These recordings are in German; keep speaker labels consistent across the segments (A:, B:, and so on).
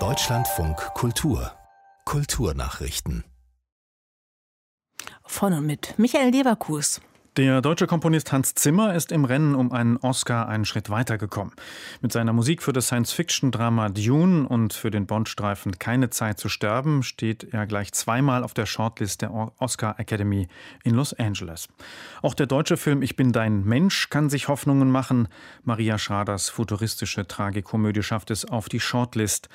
A: Deutschlandfunk Kultur Kulturnachrichten
B: von und mit Michael Leverkus.
C: Der deutsche Komponist Hans Zimmer ist im Rennen um einen Oscar einen Schritt weitergekommen. Mit seiner Musik für das Science-Fiction-Drama Dune und für den Bond-Streifen Keine Zeit zu sterben steht er gleich zweimal auf der Shortlist der Oscar Academy in Los Angeles. Auch der deutsche Film Ich bin dein Mensch kann sich Hoffnungen machen. Maria Schraders futuristische Tragikomödie schafft es auf die Shortlist.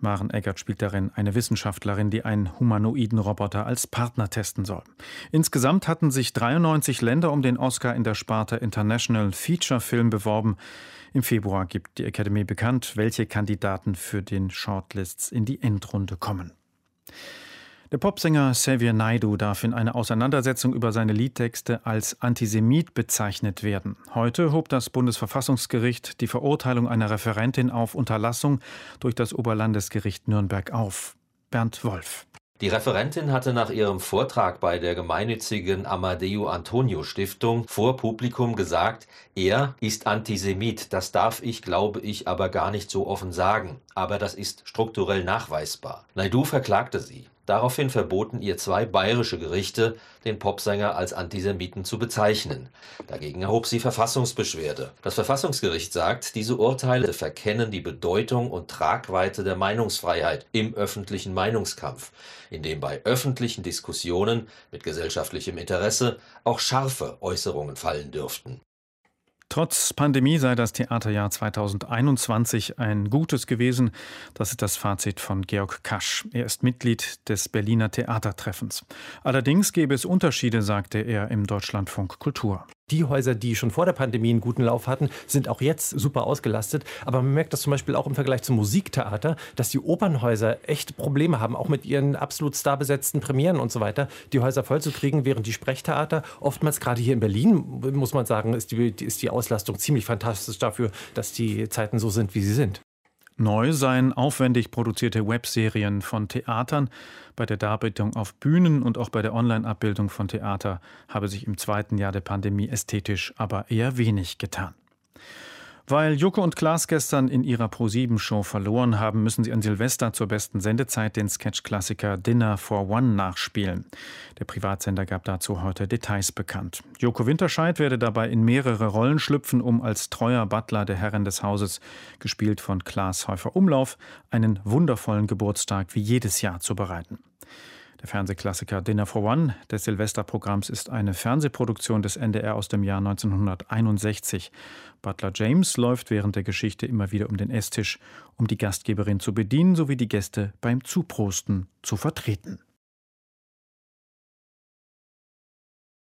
C: Maren Eggert spielt darin eine Wissenschaftlerin, die einen humanoiden Roboter als Partner testen soll. Insgesamt hatten sich 93 Länder um den Oscar in der Sparte International Feature Film beworben. Im Februar gibt die Academy bekannt, welche Kandidaten für den Shortlists in die Endrunde kommen. Der Popsänger Xavier Naidu darf in einer Auseinandersetzung über seine Liedtexte als Antisemit bezeichnet werden. Heute hob das Bundesverfassungsgericht die Verurteilung einer Referentin auf Unterlassung durch das Oberlandesgericht Nürnberg auf. Bernd Wolf.
D: Die Referentin hatte nach ihrem Vortrag bei der gemeinnützigen Amadeo Antonio Stiftung vor Publikum gesagt, er ist Antisemit. Das darf ich, glaube ich, aber gar nicht so offen sagen. Aber das ist strukturell nachweisbar. Naidu verklagte sie. Daraufhin verboten ihr zwei bayerische Gerichte, den Popsänger als Antisemiten zu bezeichnen. Dagegen erhob sie Verfassungsbeschwerde. Das Verfassungsgericht sagt, diese Urteile verkennen die Bedeutung und Tragweite der Meinungsfreiheit im öffentlichen Meinungskampf, in dem bei öffentlichen Diskussionen mit gesellschaftlichem Interesse auch scharfe Äußerungen fallen dürften.
C: Trotz Pandemie sei das Theaterjahr 2021 ein gutes gewesen. Das ist das Fazit von Georg Kasch. Er ist Mitglied des Berliner Theatertreffens. Allerdings gäbe es Unterschiede, sagte er im Deutschlandfunk Kultur.
E: Die Häuser, die schon vor der Pandemie einen guten Lauf hatten, sind auch jetzt super ausgelastet. Aber man merkt das zum Beispiel auch im Vergleich zum Musiktheater, dass die Opernhäuser echt Probleme haben, auch mit ihren absolut starbesetzten Premieren und so weiter, die Häuser vollzukriegen, während die Sprechtheater oftmals gerade hier in Berlin, muss man sagen, ist die, ist die Auslastung ziemlich fantastisch dafür, dass die Zeiten so sind, wie sie sind.
C: Neu seien aufwendig produzierte Webserien von Theatern. Bei der Darbietung auf Bühnen und auch bei der Online-Abbildung von Theater habe sich im zweiten Jahr der Pandemie ästhetisch aber eher wenig getan. Weil Joko und Klaas gestern in ihrer Pro-7-Show verloren haben, müssen sie an Silvester zur besten Sendezeit den Sketch-Klassiker Dinner for One nachspielen. Der Privatsender gab dazu heute Details bekannt. Joko Winterscheid werde dabei in mehrere Rollen schlüpfen, um als treuer Butler der Herren des Hauses, gespielt von Klaas Häufer Umlauf, einen wundervollen Geburtstag wie jedes Jahr zu bereiten. Der Fernsehklassiker Dinner for One des Silvesterprogramms ist eine Fernsehproduktion des NDR aus dem Jahr 1961. Butler James läuft während der Geschichte immer wieder um den Esstisch, um die Gastgeberin zu bedienen sowie die Gäste beim Zuprosten zu vertreten.